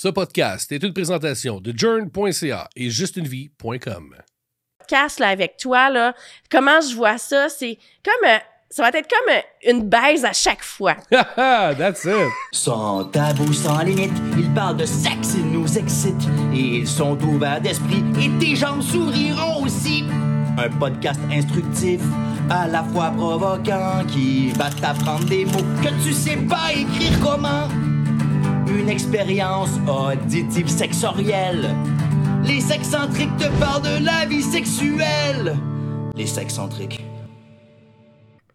Ce podcast est une présentation de journ.ca et justunevie.com. Casse là, avec toi, là, comment je vois ça, c'est comme. euh, ça va être comme euh, une baise à chaque fois. That's it. Sans tabou, sans limite, ils parlent de sexe, ils nous excitent. Et ils sont ouverts d'esprit et tes jambes souriront aussi. Un podcast instructif, à la fois provoquant, qui va t'apprendre des mots que tu sais pas écrire comment. Une expérience auditive sexorielle. Les sexcentriques te parlent de la vie sexuelle. Les sexcentriques.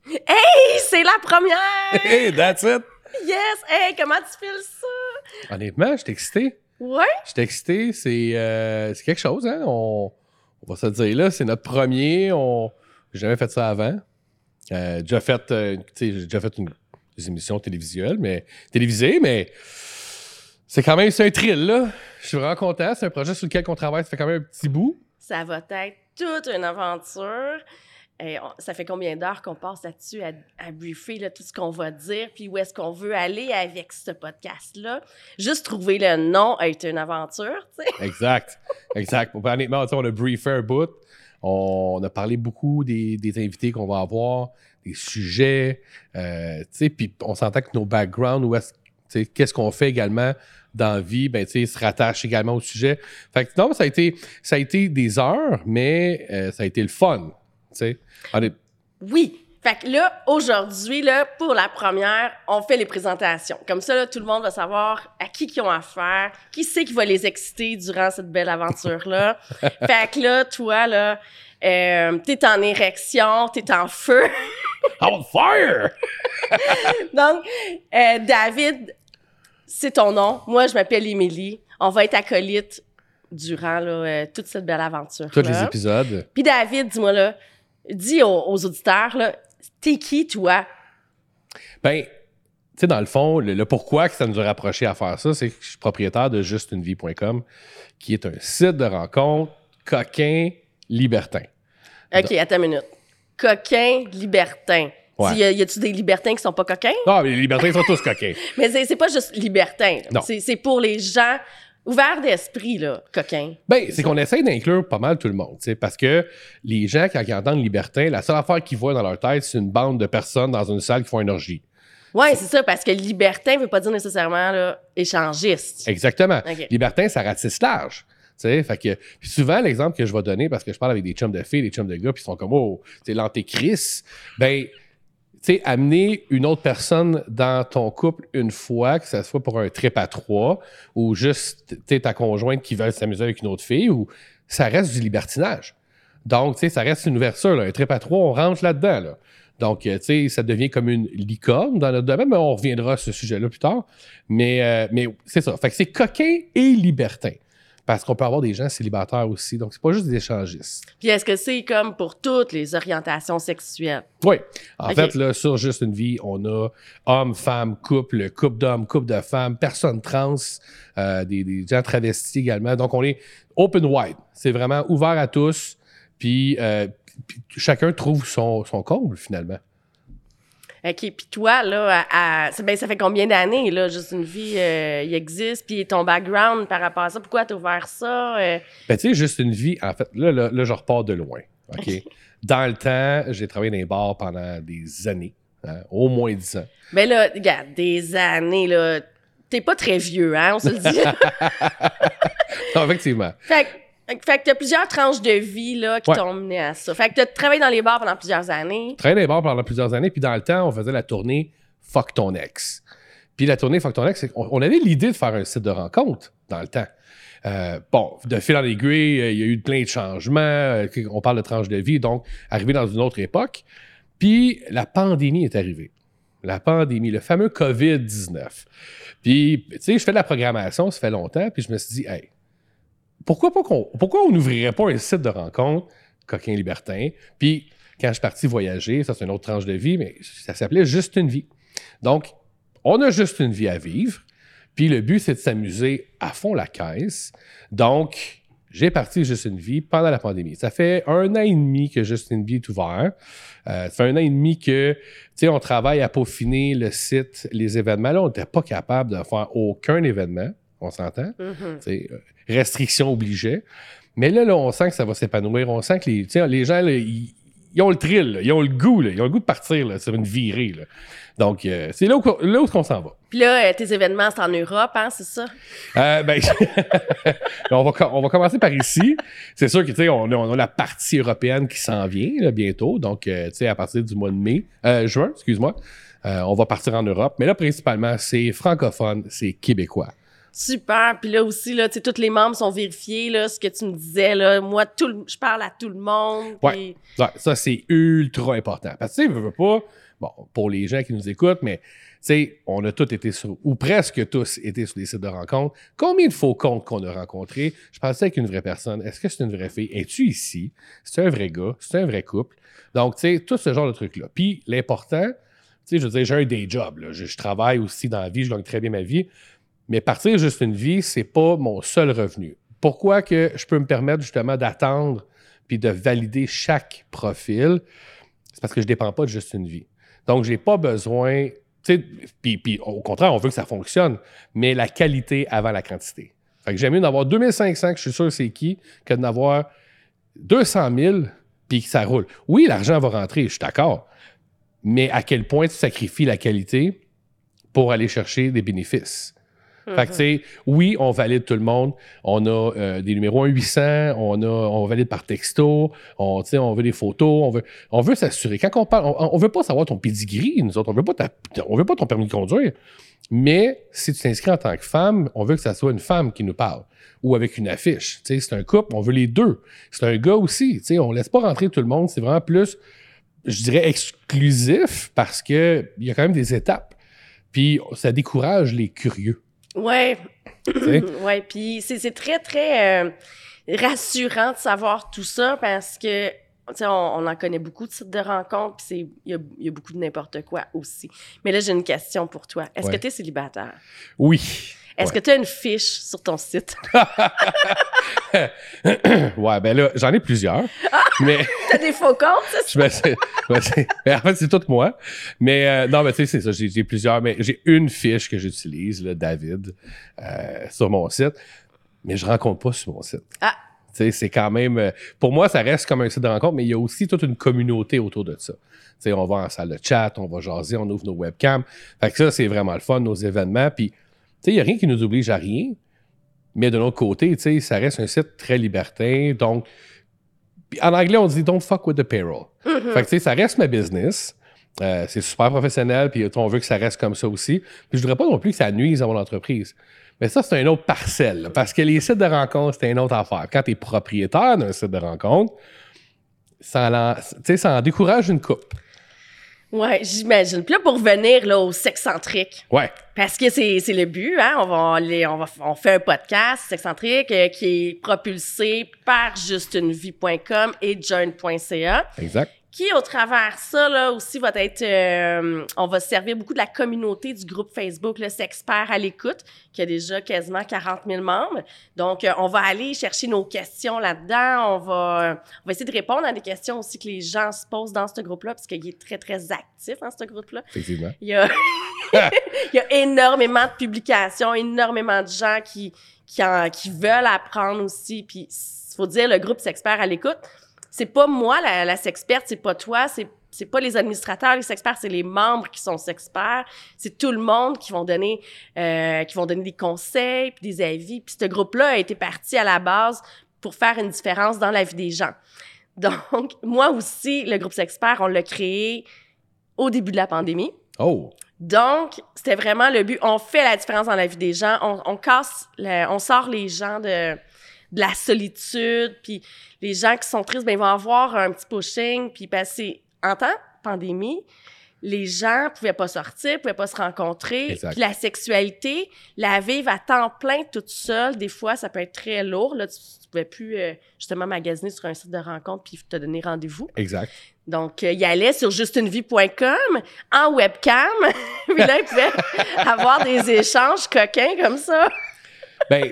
Hey, c'est la première! Hey, that's it. Yes! Hey, comment tu files ça? Honnêtement, je excité. Ouais? Je excité. C'est euh, c'est quelque chose, hein? On, on va se dire là. C'est notre premier. On j'ai jamais fait ça avant. Euh, déjà fait, euh, tu sais, j'ai déjà fait une, des émissions télévisuelles, mais télévisées, mais c'est quand même c'est un thrill, là. Je suis vraiment content. C'est un projet sur lequel on travaille. Ça fait quand même un petit bout. Ça va être toute une aventure. Et on- ça fait combien d'heures qu'on passe là-dessus à, à briefer là, tout ce qu'on va dire, puis où est-ce qu'on veut aller avec ce podcast-là? Juste trouver le nom a été une aventure, tu sais. Exact. Exact. Honnêtement, on a briefé un bout. On a parlé beaucoup des, des invités qu'on va avoir, des sujets. euh, tu sais, puis on s'entend que nos backgrounds, où est-ce- qu'est-ce qu'on fait également dans la vie, ben, tu sais, se rattache également au sujet. Fait que non, ça a été, ça a été des heures, mais euh, ça a été le fun. Tu sais. Honnêt- Oui. Fait que là, aujourd'hui, là, pour la première, on fait les présentations. Comme ça, là, tout le monde va savoir à qui ils ont affaire, qui c'est qui va les exciter durant cette belle aventure-là. fait que là, toi, là, euh, t'es en érection, t'es en feu. On fire! Donc, euh, David, c'est ton nom. Moi, je m'appelle Émilie. On va être acolytes durant là, euh, toute cette belle aventure. Tous les épisodes. Puis David, dis-moi là, dis aux, aux auditeurs, là, t'es qui, toi? Ben, tu sais, dans le fond, le, le pourquoi que ça nous a rapproché à faire ça, c'est que je suis propriétaire de justunevie.com, qui est un site de rencontre coquin, libertin. OK, attends une minute. Coquin, libertin. Ouais. Y a-tu des libertins qui sont pas coquins? Non, mais les libertins sont tous coquins. Mais c'est pas juste libertin. C'est pour les gens ouverts d'esprit, là, coquins. Ben, c'est qu'on essaie d'inclure pas mal tout le monde, parce que les gens, quand ils entendent libertin, la seule affaire qu'ils voient dans leur tête, c'est une bande de personnes dans une salle qui font une orgie. Ouais, c'est ça, parce que libertin veut pas dire nécessairement là, échangiste. Exactement. Libertin, ça ratisse large. Fait que, puis souvent, l'exemple que je vais donner, parce que je parle avec des chums de filles, des chums de gars, puis ils sont comme, oh, c'est l'antéchrist. Ben, sais, amener une autre personne dans ton couple une fois, que ce soit pour un trip à trois, ou juste, ta conjointe qui veut s'amuser avec une autre fille, ou ça reste du libertinage. Donc, tu sais, ça reste une ouverture, là. Un trip à trois, on rentre là-dedans, là. Donc, euh, tu sais, ça devient comme une licorne dans notre domaine, mais on reviendra à ce sujet-là plus tard. Mais, euh, mais c'est ça. Fait que c'est coquin et libertin. Parce qu'on peut avoir des gens célibataires aussi. Donc, c'est pas juste des échangistes. Puis est-ce que c'est comme pour toutes les orientations sexuelles? Oui. En fait, là, sur Juste une vie, on a hommes, femmes, couple, couple d'hommes, couple de femmes, personnes trans, euh, des, des gens travestis également. Donc, on est open wide. C'est vraiment ouvert à tous. Puis, euh, puis chacun trouve son, son comble, finalement. OK, puis toi, là, à, ben, ça fait combien d'années, là, juste une vie, euh, il existe, puis ton background par rapport à ça, pourquoi t'as ouvert ça? euh? Ben, tu sais, juste une vie, en fait, là, là, là, je repars de loin. OK? Dans le temps, j'ai travaillé dans les bars pendant des années, hein, au moins dix ans. Ben là, regarde, des années, là, t'es pas très vieux, hein, on se le dit. Non, effectivement. fait, fait que t'as plusieurs tranches de vie, là, qui Ouais. t'ont mené à ça. Fait que t'as travaillé dans les bars pendant plusieurs années. travaillé dans les bars pendant plusieurs années, puis dans le temps, on faisait la tournée Fuck ton ex. Puis la tournée Fuck ton ex, on avait l'idée de faire un site de rencontre dans le temps. Euh, bon, de fil en aiguille, euh, il y a eu plein de changements. euh, on parle de tranche de vie, donc arrivé dans une autre époque. Puis la pandémie est arrivée. La pandémie, le fameux COVID-19. Puis, tu sais, je fais de la programmation, ça fait longtemps, puis je me suis dit, hey, pourquoi on n'ouvrirait pas un site de rencontre coquin libertin? Puis, quand je suis parti voyager, ça c'est une autre tranche de vie, mais ça s'appelait Juste une vie. Donc, on a juste une vie à vivre. Puis le but, c'est de s'amuser à fond la caisse. Donc, j'ai parti Juste une vie pendant la pandémie. Ça fait un an et demi que Juste une vie est ouvert. Euh, ça fait un an et demi que, tu sais, on travaille à peaufiner le site, les événements. Là, on n'était pas capable de faire aucun événement. On s'entend? Mhm. Tu sais, euh, restrictions obligées. Mais là, là, on sent que ça va s'épanouir. On sent que les, les gens, ils, ils ont le thrill, là. ils ont le goût, là. ils ont le goût de partir là, sur une virée. là. Donc, euh, c'est là où, là où on s'en va. Puis là, euh, tes événements, c'est en Europe, hein, c'est ça? Euh, ben, on, va, on va commencer par ici. C'est sûr que, tu sais, on, a- on a la partie européenne qui s'en vient bientôt. Donc, euh, tu sais, à partir du mois de mai, juin, excuse-moi, on va partir en Europe. Mais là, principalement, c'est francophone, c'est québécois. Super. Puis là aussi, là, tu sais, tous les membres sont vérifiés, là, ce que tu me disais, là. Moi, tout le- je parle à tout le monde. Puis- Ouais, ça, c'est ultra important. Parce que, tu sais, veux, veux pas, bon, pour les gens qui nous écoutent, mais, tu sais, on a tous été sur, ou presque tous été sur des sites de rencontres. Combien de faux comptes qu'on a rencontrés? Je pensais avec une vraie personne. Est-ce que c'est une vraie fille? Es-tu ici? C'est un vrai gars? C'est un vrai couple? Donc, tu sais, tout ce genre de trucs-là. Puis, l'important, tu sais, je veux dire, j'ai un day job, là. Je, je travaille aussi dans la vie, je gagne très bien ma vie. Mais partir juste une vie, c'est pas mon seul revenu. Pourquoi que je peux me permettre justement d'attendre puis de valider chaque profil? C'est parce que je dépends pas de juste une vie. Donc, j'ai pas besoin. puis au contraire, on veut que ça fonctionne, mais la qualité avant la quantité. Fait que j'aime mieux d'avoir 2500, que je suis sûr c'est qui, que d'en avoir 200 000 puis que ça roule. Oui, l'argent va rentrer, je suis d'accord. Mais à quel point tu sacrifies la qualité pour aller chercher des bénéfices? Fait que, tu sais, oui, on valide tout le monde. On a euh, des numéros 1-800, on, a, on valide par texto, on, on veut des photos, on veut, on veut s'assurer. Quand on parle, on, on veut pas savoir ton pedigree, nous autres, on veut pas, on veut pas ton permis de conduire. Mais si tu t'inscris en tant que femme, on veut que ça soit une femme qui nous parle ou avec une affiche. Tu sais, c'est un couple, on veut les deux. C'est un gars aussi. Tu sais, on laisse pas rentrer tout le monde. C'est vraiment plus, je dirais, exclusif parce que il y a quand même des étapes. Puis ça décourage les curieux. Ouais. ouais. Puis c'est c'est très, très euh, rassurant de savoir tout ça parce que, tu sais, on, on en connaît beaucoup de sites de rencontres, puis c'est- il y y a beaucoup de n'importe quoi aussi. Mais là, j'ai une question pour toi. Est-ce Ouais. que tu es célibataire? Oui. Est-ce Ouais. que tu as une fiche sur ton site? ouais, ben là, j'en ai plusieurs. mais T'as des faux comptes, ça? ouais, c'est- mais en fait, c'est tout moi. Mais euh, non, mais tu sais, c'est ça. J'ai j'ai plusieurs. Mais j'ai une fiche que j'utilise, là, David, euh, sur mon site. Mais je rencontre pas sur mon site. Ah. Tu sais, c'est quand même. euh, pour moi, ça reste comme un site de rencontre, mais il y a aussi toute une communauté autour de ça. Tu sais, on va en salle de chat, on va jaser, on ouvre nos webcams. Fait que ça, c'est vraiment le fun, nos événements. Puis, il n'y a rien qui nous oblige à rien. Mais de l'autre côté, ça reste un site très libertin. Donc, en anglais, on dit don't fuck with the payroll. Mhm. Fait que, ça reste ma business. Euh, c'est super professionnel, puis on veut que ça reste comme ça aussi. Puis je voudrais pas non plus que ça nuise à mon entreprise. Mais ça, c'est une autre parcelle. parce que les sites de rencontres, c'est une autre affaire. Quand tu es propriétaire d'un site de rencontre, ça en, ça en décourage une coupe. Ouais, j'imagine. Puis là, pour revenir là, au sexcentrique, Ouais. parce que c'est c'est le but, hein, on va aller, on va on fait un podcast sexcentrique euh, qui est propulsé par justunevie.com et join.ca. Exact. Qui, au travers ça, là, aussi, va être... euh, on va se servir beaucoup de la communauté du groupe Facebook, le Sexpert à l'écoute, qui a déjà quasiment 40 000 membres. Donc, euh, on va aller chercher nos questions là-dedans. On va, on va essayer de répondre à des questions aussi que les gens se posent dans ce groupe-là, parce qu'il est très, très actif dans ce groupe-là. Effectivement. Il y a, il y a énormément de publications, énormément de gens qui, qui, en- qui veulent apprendre aussi. Puis, il faut dire, le groupe Sexpert à l'écoute, c'est pas moi la, la sexperte, c'est pas toi, c'est c'est pas les administrateurs, les sexperts, c'est les membres qui sont sexperts. C'est tout le monde qui vont donner, euh, qui vont donner des conseils puis des avis. Puis ce groupe-là a été parti à la base pour faire une différence dans la vie des gens. Donc, moi aussi, le groupe Sexpert, on l'a créé au début de la pandémie. Oh. Donc, c'était vraiment le but. On fait la différence dans la vie des gens. On, on casse, le- on sort les gens de, de la solitude. Puis les gens qui sont tristes, ben, ils vont avoir un petit pushing. Puis passer en temps pandémie, les gens pouvaient pas sortir, pouvaient pas se rencontrer. Puis la sexualité, la vivre à temps plein toute seule, des fois, ça peut être très lourd. Là, tu, tu pouvais plus euh, justement magasiner sur un site de rencontre puis te donner rendez-vous. Exact. Donc, euh, il allait sur justunevie.com en webcam. puis là, il pouvait avoir des échanges coquins comme ça. Ben,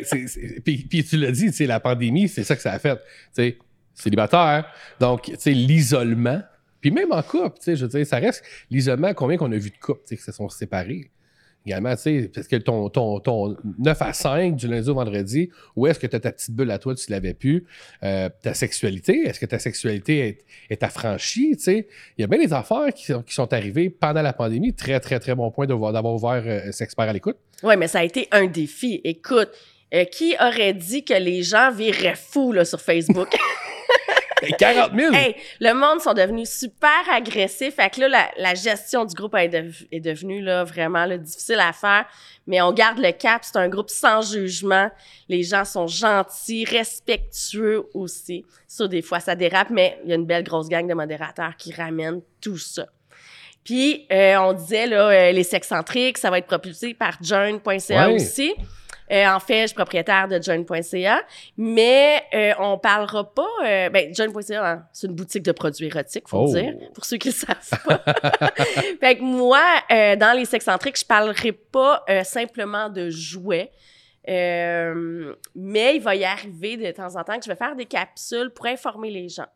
puis, puis tu l'as dit, la pandémie, c'est ça que ça a fait. Tu sais, célibataire. Donc, l'isolement. Puis même en couple, je veux dire, ça reste l'isolement. Combien qu'on a vu de couples, qui se sont séparés? Également, tu sais, parce que ton, ton, ton 9 à 5 du lundi au vendredi, où est-ce que tu as ta petite bulle à toi, tu l'avais pu? Euh, ta sexualité, est-ce que ta sexualité est, est affranchie, tu sais? Il y a bien des affaires qui, sont- qui sont arrivées pendant la pandémie. Très, très, très bon point d'avoir ouvert euh, Sexpert à l'écoute. Oui, mais ça a été un défi. Écoute, euh, qui aurait dit que les gens viraient fous là, sur Facebook? Et 40 000! hey, le monde sont devenus super agressifs. Fait que là, la, la gestion du groupe est, dev- est devenue là, vraiment là, difficile à faire. Mais on garde le cap. C'est un groupe sans jugement. Les gens sont gentils, respectueux aussi. Ça, des fois, ça dérape, mais il y a une belle grosse gang de modérateurs qui ramènent tout ça. Puis, euh, on disait, là, euh, les sexcentriques, ça va être propulsé par join.ca Ouais. aussi. Euh, en fait, je suis propriétaire de join.ca, mais euh, on parlera pas. Euh, ben, join.ca, hein, c'est une boutique de produits érotiques, faut Oh. le dire, pour ceux qui le savent pas. fait que moi, euh, dans les sexcentriques, je parlerai pas simplement de jouets. Mais il va y arriver de temps en temps que je vais faire des capsules pour informer les gens.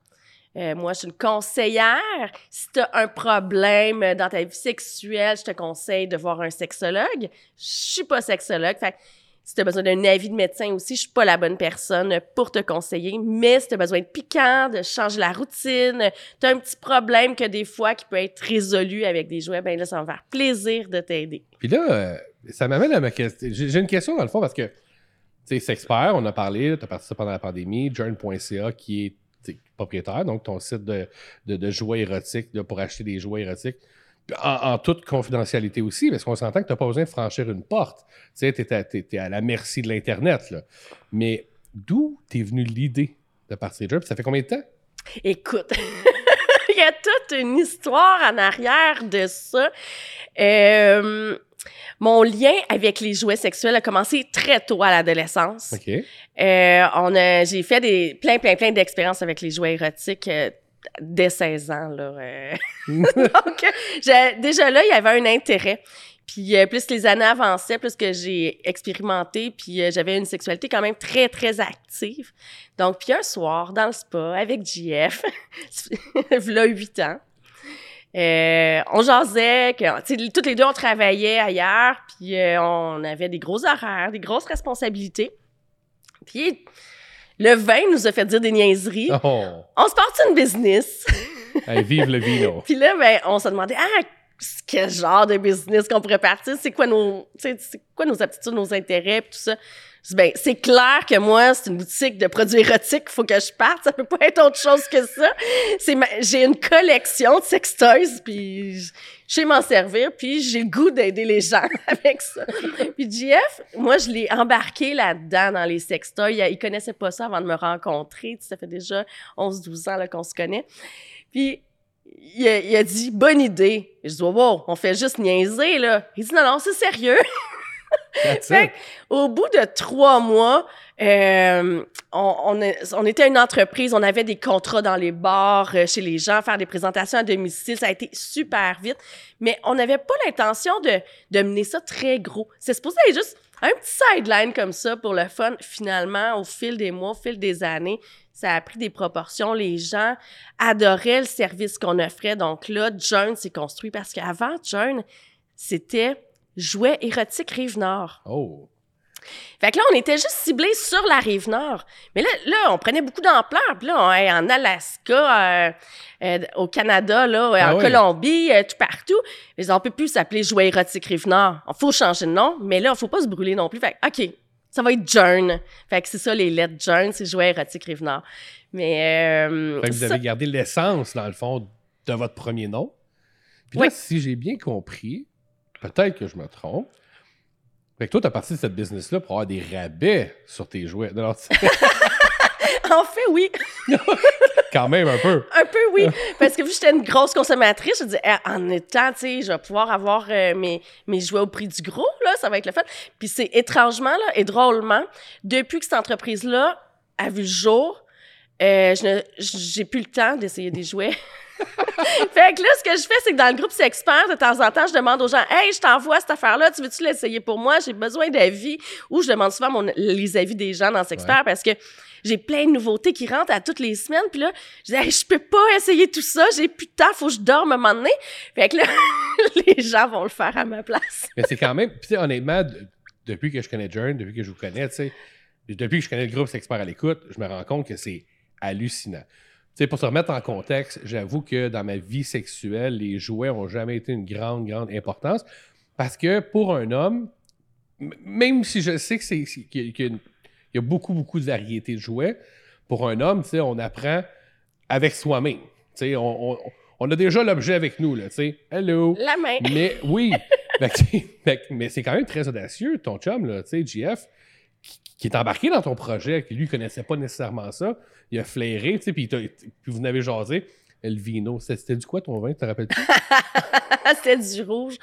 Euh, moi, je suis une conseillère. Si tu as un problème dans ta vie sexuelle, je te conseille de voir un sexologue. Je suis pas sexologue. Fait si tu as besoin d'un avis de médecin aussi, je suis pas la bonne personne pour te conseiller. Mais si tu as besoin de piquant, de changer la routine, tu as un petit problème que des fois qui peut être résolu avec des jouets, ben là, ça va me faire plaisir de t'aider. Puis là, euh, ça m'amène à ma question. J'ai une question dans le fond parce que, tu sais, Sexpert, on a parlé, tu as parti ça pendant la pandémie, journ.ca qui est propriétaire, donc ton site de, de, jouets érotiques pour acheter des jouets érotiques. En, en toute confidentialité aussi, parce qu'on s'entend que tu n'as pas besoin de franchir une porte. Tu sais, tu es, à la merci de l'Internet. là. Mais d'où t'es venu l'idée de partir de? Puis Ça fait combien de temps? Écoute, il y a toute une histoire en arrière de ça. Euh, mon lien avec les jouets sexuels a commencé très tôt à l'adolescence. OK. Euh, on a, j'ai fait des plein, plein, plein d'expériences avec les jouets érotiques euh, dès 16 ans. Là, euh. Donc, déjà là, il y avait un intérêt. Puis euh, plus les années avançaient, plus que j'ai expérimenté, puis euh, j'avais une sexualité quand même très, très active. Donc, puis un soir, dans le spa, avec JF, là, 8 ans, on jasait, que, toutes les deux, on travaillait ailleurs, puis on avait des gros horaires, des grosses responsabilités. Puis le vin nous a fait dire des niaiseries. Oh, On se partit une business. hey, vive le vino. Puis là, ben, on se demandait, ah, c'est quel genre de business qu'on pourrait partir? C'est quoi nos, c'est quoi nos aptitudes, nos intérêts, puis tout ça? Ben, c'est clair que moi, c'est une boutique de produits érotiques, faut que je parte. Ça peut pas être autre chose que ça. C'est ma- j'ai une collection de sextoys, puis je sais m'en servir, puis j'ai le goût d'aider les gens avec ça. Puis JF, moi, je l'ai embarqué là-dedans dans les sextoys. Il, connaissait pas ça avant de me rencontrer. Ça fait déjà 11-12 ans là, qu'on se connaît. Puis il a, il a dit bonne idée. Je dis wow, on fait juste niaiser là. Il dit non non, c'est sérieux. Fait it. Au bout de trois mois, euh, on, on, est- on était une entreprise, on avait des contrats dans les bars, euh, chez les gens, faire des présentations à domicile. Ça a été super vite, mais on n'avait pas l'intention de, de mener ça très gros. C'est supposé être juste un petit sideline comme ça pour le fun. Finalement, au fil des mois, au fil des années, ça a pris des proportions. Les gens adoraient le service qu'on offrait. Donc là, Journ s'est construit parce qu'avant, Journ, c'était jouet érotique Rive-Nord. Oh. Fait que là, on était juste ciblés sur la rive nord. Mais là, là on prenait beaucoup d'ampleur. Puis là, on, hey, en Alaska, euh, euh, au Canada, là, Ah en. Colombie, euh, tout partout. Mais on peut plus s'appeler Jouet érotique rive nord. Il faut changer de nom, mais là, il faut pas se brûler non plus. Fait que, OK, ça va être Journ. Fait que c'est ça, les lettres Journ, c'est Jouet érotique rive nord. Mais... Fait que vous ça- avez gardé l'essence, dans le fond, de votre premier nom. Puis là, Oui. si j'ai bien compris, peut-être que je me trompe, fait que toi, t'as parti de cette business-là pour avoir des rabais sur tes jouets. Non, En fait, oui. quand même un peu. Un peu, oui. Parce que vu que j'étais une grosse consommatrice, je dis, eh, en étant, tu sais, je vais pouvoir avoir euh, mes, mes jouets au prix du gros, là, ça va être le fun. Puis c'est étrangement, là, et drôlement, depuis que cette entreprise-là a vu le jour, euh, je plus le temps d'essayer des jouets. fait que là, ce que je fais, c'est que dans le groupe C'est expert, de temps en temps, je demande aux gens Hey, je t'envoie cette affaire-là, tu veux-tu l'essayer pour moi? J'ai besoin d'avis. Ou je demande souvent mon- les avis des gens dans C'est expert parce que j'ai plein de nouveautés qui rentrent à toutes les semaines. Puis là, je dis Hey, je peux pas essayer tout ça, j'ai plus de temps, faut que je dorme un moment donné. Fait que là, les gens vont le faire à ma place. Mais c'est quand même, puis tu sais, honnêtement, de- depuis que je connais Jern, depuis que je vous connais, tu sais, depuis que je connais le groupe C'est expert à l'écoute, je me rends compte que c'est hallucinant. Sais, pour se remettre en contexte, j'avoue que dans ma vie sexuelle, les jouets ont jamais été une grande, grande importance. Parce que pour un homme, même si je sais qu'il y a- y y beaucoup, beaucoup de variétés de jouets, pour un homme, on apprend avec soi-même. On, on- on a déjà l'objet avec nous, là, tu. Hello! La main. Mais oui, mais c'est quand même très audacieux, ton chum, là, tu sais, JF, qui, qui est embarqué dans ton projet, qui lui connaissait pas nécessairement ça. Il a flairé, tu sais, puis, vous n'avez jasé. El vino, c'était du quoi ton vin, tu te rappelles-tu? C'était du rouge.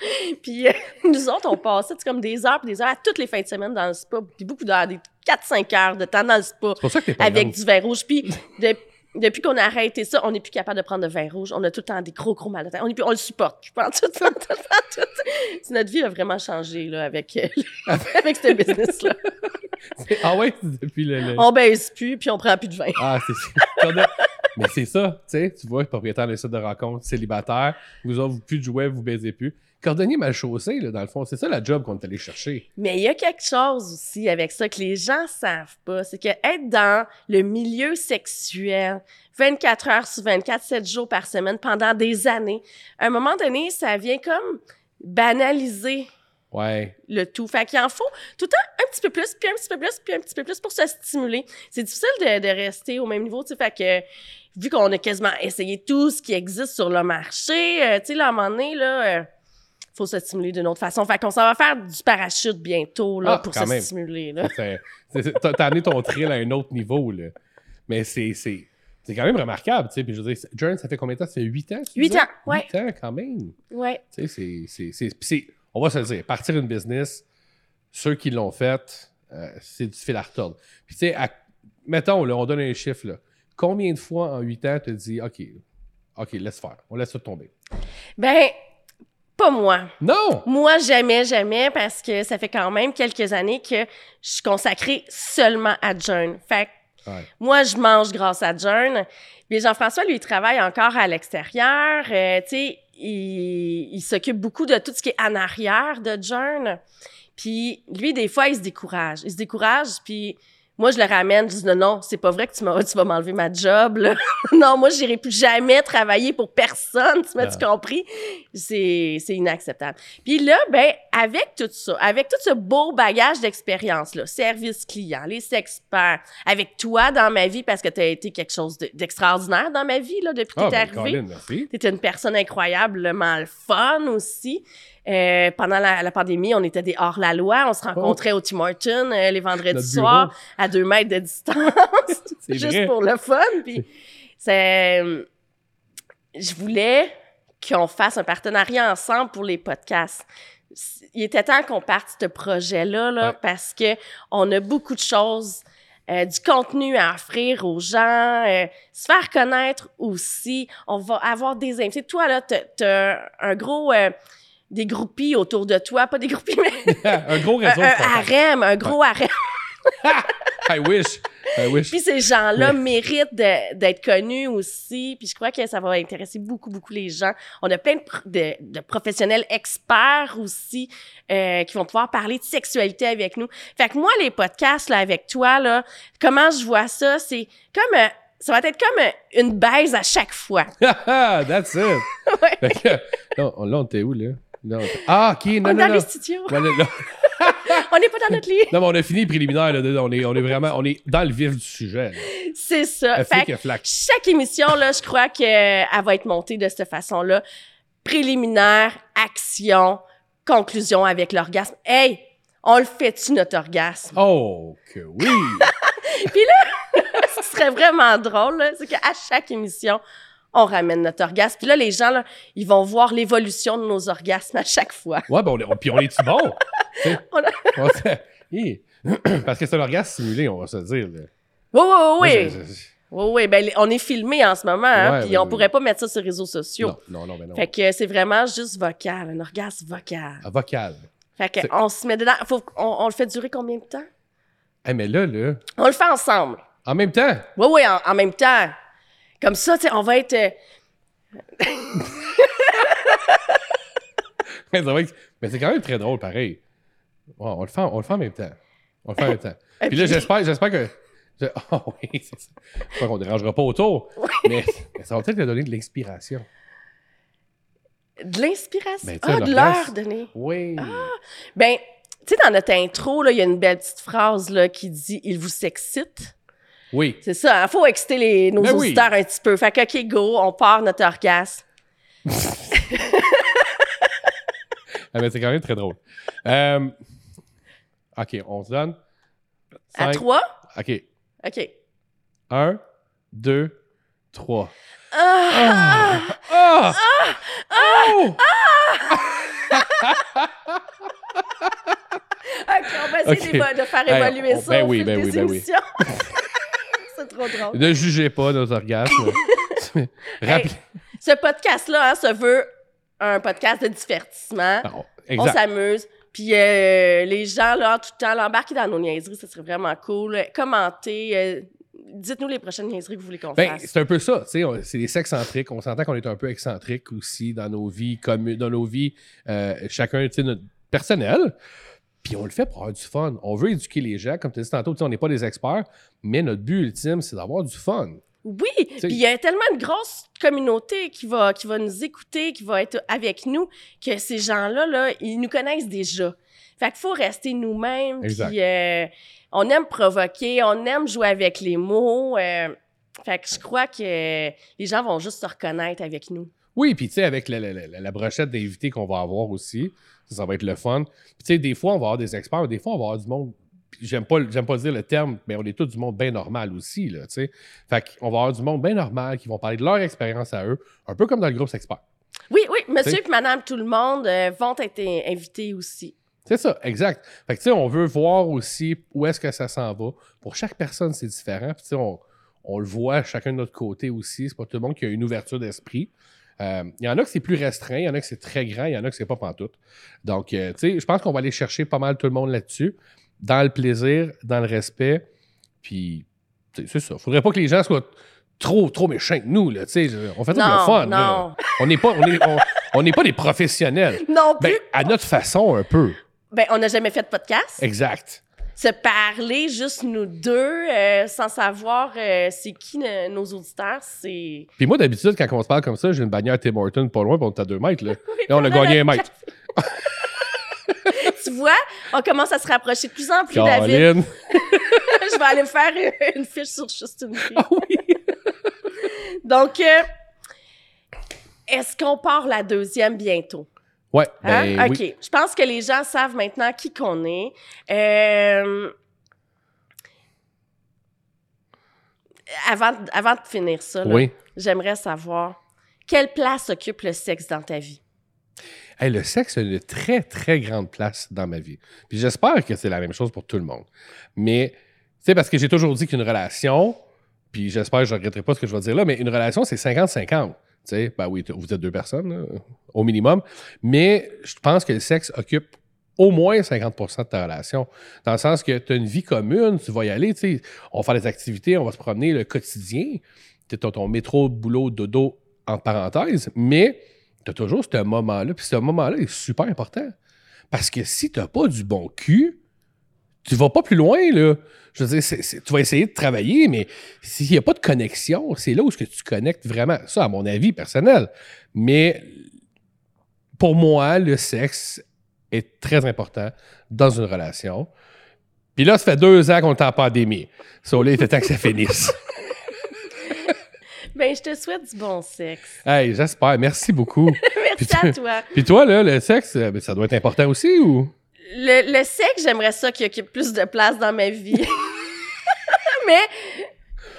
Puis euh, nous autres, on passait comme des heures des heures à toutes les fins de semaine dans le spa. Puis beaucoup d'heures, des 4-5 heures de temps dans le spa C'est pour ça que t'es pas avec grande. du vin rouge. Puis de- depuis qu'on a arrêté ça, on n'est plus capable de prendre de vin rouge. On a tout le temps des gros, gros mal de tête. On, est plus- on le supporte. Je pense tout, tout, Notre vie a vraiment changé là, avec, euh, avec ce business-là. Ah ouais, depuis le... le- On baisse plus, puis on prend plus de vin. Ah, c'est ça. Mais c'est ça, tu sais, tu vois, propriétaire d'un site de rencontre, célibataire, vous autres, vous plus de jouets, vous baisez plus. Cordonnier mal chaussé, là, dans le fond, c'est ça la job qu'on est allé chercher. Mais il y a quelque chose aussi avec ça que les gens savent pas, c'est que être dans le milieu sexuel 24 heures sur 24, 7 jours par semaine pendant des années, à un moment donné, ça vient comme banaliser Ouais. le tout. Fait qu'il en faut tout le temps un petit peu plus, puis un petit peu plus, puis un petit peu plus pour se stimuler. C'est difficile de, de rester au même niveau, tu sais, fait que vu qu'on a quasiment essayé tout ce qui existe sur le marché, euh, tu sais, là, à un moment donné, là, euh, faut se stimuler d'une autre façon. Fait qu'on s'en va faire du parachute bientôt, là, Ah, pour se même. stimuler, T'as amené ton thrill à un autre niveau, là. Mais c'est quand même remarquable, tu sais. Puis je veux dire, Jern, ça fait combien de temps? Ça fait 8 ans? tu Huit disais? ans, ouais. 8 ans, quand même. Sais, c'est- On va se le dire, partir une business, ceux qui l'ont fait, euh, c'est du fil à retordre. Puis tu sais, mettons, là, on donne un chiffre, là. Combien de fois en 8 ans tu te dis, OK, OK, laisse faire, on laisse ça tomber? Ben, pas moi. Non! Moi, jamais, jamais, parce que ça fait quand même quelques années que je suis consacrée seulement à Jeune. Fait que Ouais. moi, je mange grâce à Jeune. Puis Jean-François, lui, il travaille encore à l'extérieur. Euh, tu sais, il, il s'occupe beaucoup de tout ce qui est en arrière de Jeune. Puis lui, des fois, il se décourage. Il se décourage, puis moi, je le ramène. Je dis non, non, c'est pas vrai que tu, m'as- tu vas m'enlever ma job. Là. non, moi, j'irai plus jamais travailler pour personne. Tu m'as-tu compris? C'est c'est inacceptable. Puis là, ben, avec tout ça, avec tout ce beau bagage d'expérience-là, service client, les experts, avec toi dans ma vie, parce que tu as été quelque chose de- d'extraordinaire dans ma vie, là, depuis que Ah, tu ben, arrivé. T'étais une personne incroyablement le fun aussi. Euh, pendant la, la pandémie, on était des hors-la-loi. On se rencontrait au Tim Hortons euh, les vendredis soirs à deux mètres de distance, juste vrai. pour le fun. Puis c'est, euh, je voulais qu'on fasse un partenariat ensemble pour les podcasts. Il était temps qu'on parte ce projet-là là, Ouais. parce que on a beaucoup de choses. euh, du contenu à offrir aux gens, euh, se faire connaître aussi. On va avoir des invités. Toi, là, t'as- t'as un gros... euh, des groupies autour de toi. Pas des groupies, mais un gros réseau un harem, un gros harem. I wish. I wish. Puis ces gens-là Ouais. méritent d'être connus aussi. Puis je crois que ça va intéresser beaucoup, beaucoup les gens. On a plein de, pro- de- de professionnels experts aussi euh, qui vont pouvoir parler de sexualité avec nous. Fait que moi, les podcasts là, avec toi, là, comment je vois ça, c'est comme... euh, ça va être comme euh, une baise à chaque fois. That's it. Ouais. Fait que, là, on, là, on était où, là? Là, on était- Ah, OK, non, On est non, dans non. les studios. Là, là. On n'est pas dans notre lit. Non, mais on a fini les préliminaires, là. On est, on est vraiment, on est dans le vif du sujet. là. C'est ça. Fait que chaque émission, là, je crois qu'elle va être montée de cette façon-là. Préliminaire, action, conclusion avec l'orgasme. Hey, on le fait-tu, notre orgasme? Oh, que oui! Ce qui serait vraiment drôle, là, c'est qu'à chaque émission, on ramène notre orgasme. Puis là, les gens, là, ils vont voir l'évolution de nos orgasmes à chaque fois. Ouais, ben, on puis on est-tu bon? On a- on. Parce que c'est un orgasme simulé, on va se dire. là. Oui, oui, oui. je- Oui, oui. Ben, on est filmé en ce moment, hein, Ouais, puis on ouais. pourrait pas mettre ça sur les réseaux sociaux. Non, non, non, mais non. Fait que c'est vraiment juste vocal, un orgasme vocal. Ah, vocal. Fait que on se met dedans. Faut, on, on le fait durer combien de temps? Hey, mais là, là, On le fait ensemble. en même temps, Oui, oui, en, en même temps. Comme ça, tu sais, on va être. euh, mais c'est quand même très drôle, pareil. On, le fait, on le fait en même temps. On le fait en même temps. Puis là, j'espère, j'espère que. je- Ah oui, c'est ça. J'espère qu'on ne dérangera pas autour. Mais, mais ça va peut-être te donner de l'inspiration. de l'inspiration? Ben, ah, de l'heure donner. Oui. Ben, tu sais, dans notre intro, il y a une belle petite phrase là, qui dit Il vous excite. Oui. C'est ça, il faut exciter les, nos Ben oui. auditeurs un petit peu. Fait que, OK, go, on part notre orgasme. Ah, mais c'est quand même très drôle. Euh, OK, on se donne. À trois? OK. OK. Un, deux, trois. Ah! Ah! Oh! OK, on va essayer de faire Hey, évoluer on- ça ben au oui, fil ben des oui, ben oui. C'est trop drôle. Ne jugez pas nos orgasmes. Rappelez. Ce podcast-là hein, se veut un podcast de divertissement. Ah, On exact. s'amuse. Puis euh, les gens, là, tout le temps, l'embarquer dans nos niaiseries, ça serait vraiment cool. Commentez. euh, Dites-nous les prochaines niaiseries que vous voulez qu'on Ben, fasse. c'est un peu ça, tu sais, on- c'est des sexcentriques. On s'entend qu'on est un peu excentrique aussi dans nos vies communes, dans nos vies, euh, chacun, tu sais, notre personnel. Puis on le fait pour avoir du fun. On veut éduquer les gens, comme tu as dit tantôt, on n'est pas des experts, mais notre but ultime, c'est d'avoir du fun. Oui, puis il y a tellement une grosse communauté qui va, qui va nous écouter, qui va être avec nous, que ces gens-là, là, ils nous connaissent déjà. Fait qu'il faut rester nous-mêmes, Exact. puis euh, on aime provoquer, on aime jouer avec les mots. euh, fait que je crois que les gens vont juste se reconnaître avec nous. Oui, puis tu sais, avec la, la- la- la brochette d'invités qu'on va avoir aussi, ça, va être le fun. Puis tu sais, des fois, on va avoir des experts, des fois, on va avoir du monde. J'aime pas, j'aime pas dire le terme, mais on est tous du monde bien normal aussi, là, tu sais. Fait qu'on va avoir du monde bien normal qui vont parler de leur expérience à eux, un peu comme dans le groupe Expert. Oui, oui, monsieur et madame tout le monde euh, vont être in- invités aussi. C'est ça, exact. Fait que, tu sais, on veut voir aussi où est-ce que ça s'en va. Pour chaque personne, c'est différent. Puis, tu sais, on, on le voit chacun de notre côté aussi. C'est pas tout le monde qui a une ouverture d'esprit. Euh, Il y en a que c'est plus restreint, il y en a que c'est très grand, il y en a que c'est pas pantoute. Donc, euh, tu sais, je pense qu'on va aller chercher pas mal tout le monde là-dessus, dans le plaisir, dans le respect. Puis, tu sais, c'est ça. Faudrait pas que les gens soient trop, trop méchants que nous, là. Tu sais, on fait ça pour le Non, fun. là. non. On n'est pas, on est, on- pas des professionnels. Non plus. Ben, à notre façon, un peu. Ben, on n'a jamais fait de podcast. Exact. Se parler juste nous deux euh, sans savoir euh, c'est qui ne- nos auditeurs, c'est. Puis moi, d'habitude, quand on se parle comme ça, j'ai une bannière Tim Horton pas loin, puis on est à deux mètres. Là, Là, on a gagné un mètre. tu vois, on commence à se rapprocher de plus en plus, David. Caroline. Je vais aller me faire une, une fiche sur juste une fille. Ah oui. Donc, euh, est-ce qu'on part la deuxième bientôt? Ouais, Hein? ben OK. oui. Je pense que les gens savent maintenant qui qu'on est. Euh, Avant, avant de finir ça, Oui. j'aimerais savoir quelle place occupe le sexe dans ta vie? Hey, le sexe a une très, très grande place dans ma vie. Puis j'espère que c'est la même chose pour tout le monde. Mais, tu sais, parce que j'ai toujours dit qu'une relation, puis j'espère que je ne regretterai pas ce que je vais dire là, mais une relation, c'est 50-50. Sais, ben oui, vous êtes deux personnes, au minimum. Mais je pense que le sexe occupe au moins 50% de ta relation. Dans le sens que tu as une vie commune, tu vas y aller, tu sais, on va faire des activités, on va se promener le quotidien. Tu as ton métro, boulot, dodo, en parenthèse, mais tu as toujours ce moment-là. Puis ce moment-là est super important. Parce que si tu n'as pas du bon cul, tu vas pas plus loin, là. Je veux dire, tu vas essayer de travailler, mais s'il n'y a pas de connexion, c'est là où est-ce que tu connectes vraiment. Ça, à mon avis personnel. Mais pour moi, le sexe est très important dans une relation. Puis là, ça fait deux ans qu'on est en pandémie. So, là, il était temps que ça finisse. Ben, je te souhaite du bon sexe. Hey, j'espère. Merci beaucoup. Merci Puis à toi. Puis toi, là, le sexe, euh, ben, ça doit être important aussi ou? Le, le sexe, j'aimerais ça qu'il occupe plus de place dans ma vie. Mais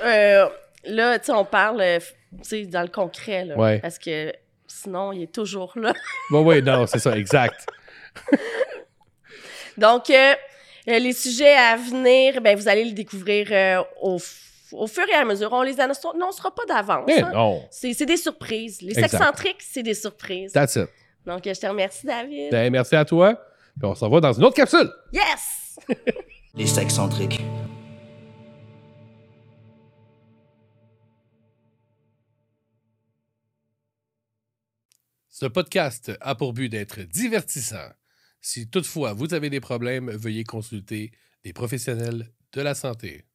euh, là, tu sais, on parle euh, sais, dans le concret, là. Ouais. Parce que sinon, il est toujours là. Oui, oui, non, c'est ça, exact. Donc, euh, les sujets à venir, ben, vous allez le découvrir euh, au, fur et à mesure. On les annoncera pas d'avance. Eh hein. non. C'est c'est des surprises. Les Exact. sexcentriques, c'est des surprises. That's it. Donc, je te remercie, David. Ben, merci à toi. Puis on se revoit dans une autre capsule. Yes! Les sexcentriques. Ce podcast a pour but d'être divertissant. Si toutefois vous avez des problèmes, veuillez consulter des professionnels de la santé.